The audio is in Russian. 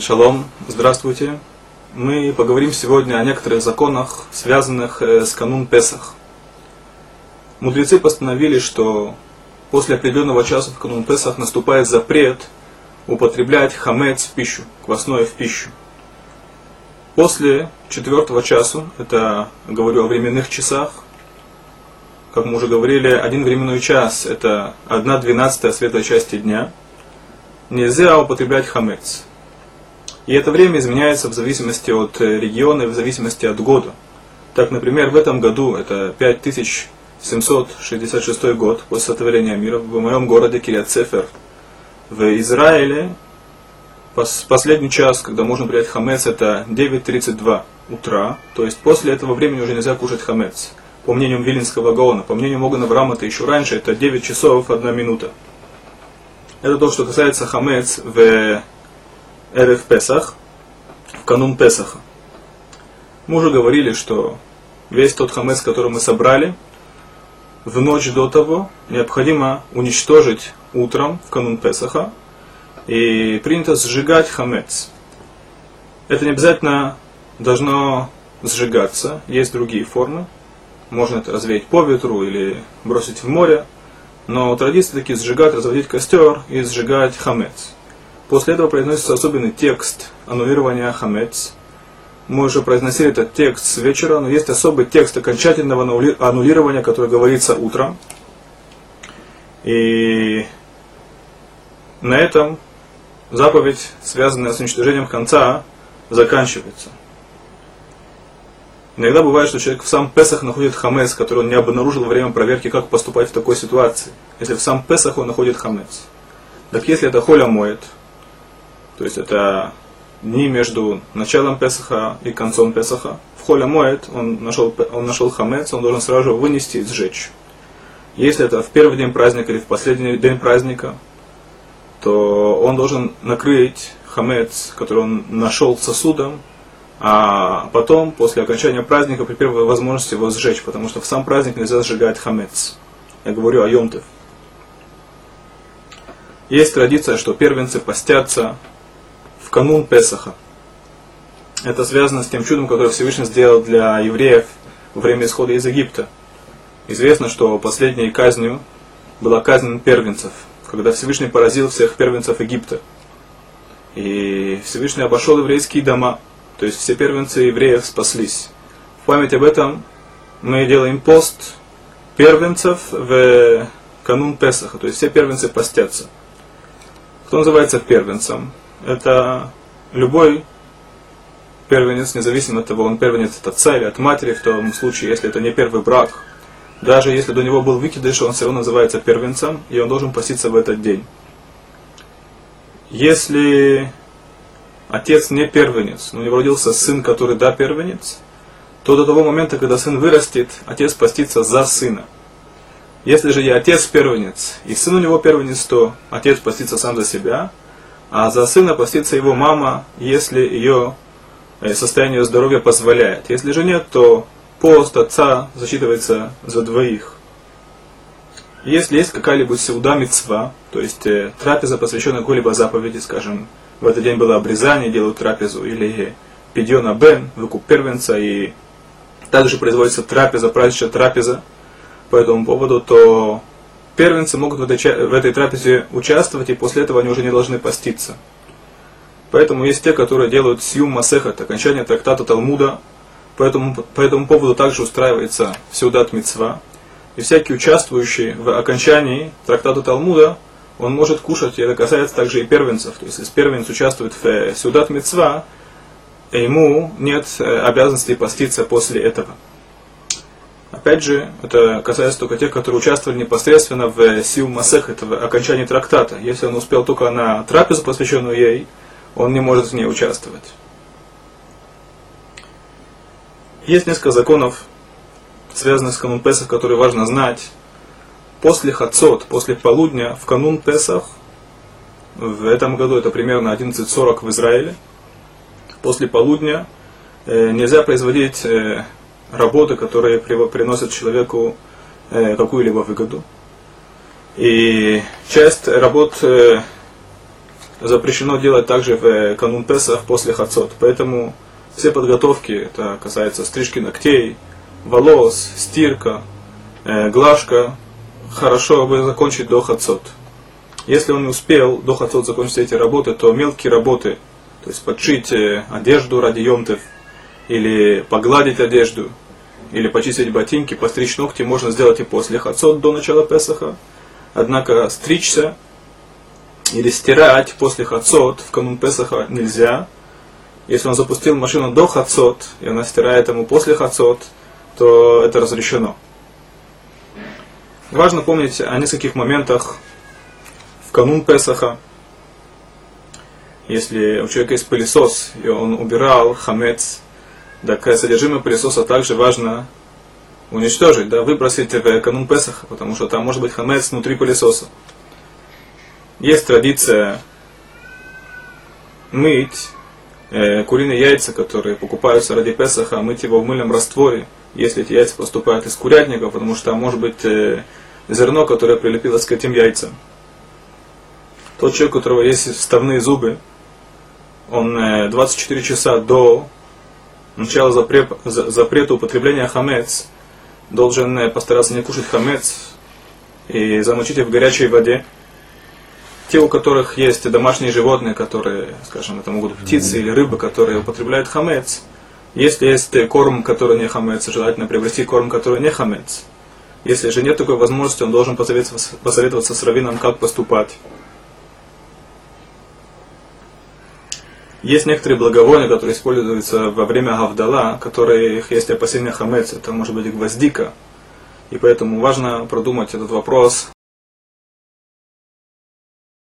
Шалом, здравствуйте. Мы поговорим сегодня о некоторых законах, связанных э, с канун Песах. Мудрецы постановили, что после определенного часа в канун Песах наступает запрет употреблять хамец в пищу, квасное в пищу. После четвертого часу, это говорю о временных часах, как мы уже говорили, один временной час – это одна двенадцатая светлой части дня, нельзя употреблять хамец – и это время изменяется в зависимости от э, региона и в зависимости от года. Так, например, в этом году, это 5766 год после сотворения мира, в моем городе Кириацефер, в Израиле, последний час, когда можно принять хамец, это 9.32 утра, то есть после этого времени уже нельзя кушать хамец. По мнению Вилинского Гаона, по мнению Могана Брама, это еще раньше, это 9 часов 1 минута. Это то, что касается хамец в Эрев Песах, в канун Песаха. Мы уже говорили, что весь тот хамец, который мы собрали, в ночь до того необходимо уничтожить утром в канун Песаха, и принято сжигать хамец. Это не обязательно должно сжигаться, есть другие формы. Можно это развеять по ветру или бросить в море, но традиции такие сжигать, разводить костер и сжигать хамец. После этого произносится особенный текст аннулирования хамец. Мы уже произносили этот текст с вечера, но есть особый текст окончательного аннулирования, который говорится утром. И на этом заповедь, связанная с уничтожением конца, заканчивается. Иногда бывает, что человек в сам Песах находит хамец, который он не обнаружил во время проверки, как поступать в такой ситуации. Если в сам Песах он находит хамец. Так если это холя моет, то есть это не между началом Песаха и концом Песаха. В холе моет, он нашел, он нашел хамец, он должен сразу вынести и сжечь. Если это в первый день праздника или в последний день праздника, то он должен накрыть хамец, который он нашел сосудом, а потом, после окончания праздника, при первой возможности его сжечь, потому что в сам праздник нельзя сжигать хамец. Я говорю о Йомтев. Есть традиция, что первенцы постятся в канун Песаха. Это связано с тем чудом, которое Всевышний сделал для евреев во время исхода из Египта. Известно, что последней казнью была казнь первенцев, когда Всевышний поразил всех первенцев Египта. И Всевышний обошел еврейские дома, то есть все первенцы евреев спаслись. В память об этом мы делаем пост первенцев в канун Песаха, то есть все первенцы постятся. Кто называется первенцем? Это любой первенец, независимо от того, он первенец от отца или от матери, в том случае, если это не первый брак, даже если до него был выкидыш, он все равно называется первенцем, и он должен поститься в этот день. Если отец не первенец, но у него родился сын, который да первенец, то до того момента, когда сын вырастет, отец постится за сына. Если же я отец первенец, и сын у него первенец, то отец постится сам за себя – а за сына постится его мама, если ее э, состояние здоровья позволяет. Если же нет, то пост отца засчитывается за двоих. Если есть какая-либо сеуда то есть э, трапеза, посвященная какой-либо заповеди, скажем, в этот день было обрезание, делают трапезу, или пидьона бен, выкуп первенца, и также производится трапеза, праздничная трапеза по этому поводу, то первенцы могут в этой, в этой трапезе участвовать, и после этого они уже не должны поститься. Поэтому есть те, которые делают сьюм масехат, окончание трактата Талмуда, поэтому по этому поводу также устраивается сеудат мецва. И всякий участвующий в окончании трактата Талмуда, он может кушать, и это касается также и первенцев. То есть, если первенец участвует в э, сеудат мецва, ему нет э, обязанности поститься после этого. Опять же, это касается только тех, которые участвовали непосредственно в Сил Масех, это в окончании трактата. Если он успел только на трапезу, посвященную ей, он не может в ней участвовать. Есть несколько законов, связанных с канун Песах, которые важно знать. После Хацот, после полудня, в канун Песах, в этом году это примерно 11.40 в Израиле, после полудня э, нельзя производить э, работы, которые приносят человеку э, какую-либо выгоду. И часть работ, э, запрещено делать также в э, канун Песах после Хацот. Поэтому все подготовки, это касается стрижки ногтей, волос, стирка, глажка, хорошо бы закончить до Хацот. Если он не успел до Хацот закончить эти работы, то мелкие работы, то есть подшить одежду ради емтов, или погладить одежду, или почистить ботинки, постричь ногти можно сделать и после Хацот до начала Песаха. Однако стричься или стирать после Хацот в канун Песаха нельзя. Если он запустил машину до Хацот, и она стирает ему после Хацот, то это разрешено. Важно помнить о нескольких моментах в канун Песаха. Если у человека есть пылесос, и он убирал хамец, так содержимое пылесоса также важно уничтожить, да, выбросить в канун Песаха, потому что там может быть хамец внутри пылесоса. Есть традиция мыть э, куриные яйца, которые покупаются ради Песаха, мыть его в мыльном растворе, если эти яйца поступают из курятника, потому что там может быть э, зерно, которое прилепилось к этим яйцам. Тот человек, у которого есть вставные зубы, он э, 24 часа до начала запрета, запрета употребления хамец должен постараться не кушать хамец и замочить их в горячей воде те, у которых есть домашние животные, которые, скажем, это могут быть птицы или рыбы, которые употребляют хамец, если есть корм, который не хамец, желательно приобрести корм, который не хамец. Если же нет такой возможности, он должен посоветоваться, посоветоваться с раввином, как поступать. Есть некоторые благовония, которые используются во время гавдала, которые есть опасения хамец, это может быть гвоздика. И поэтому важно продумать этот вопрос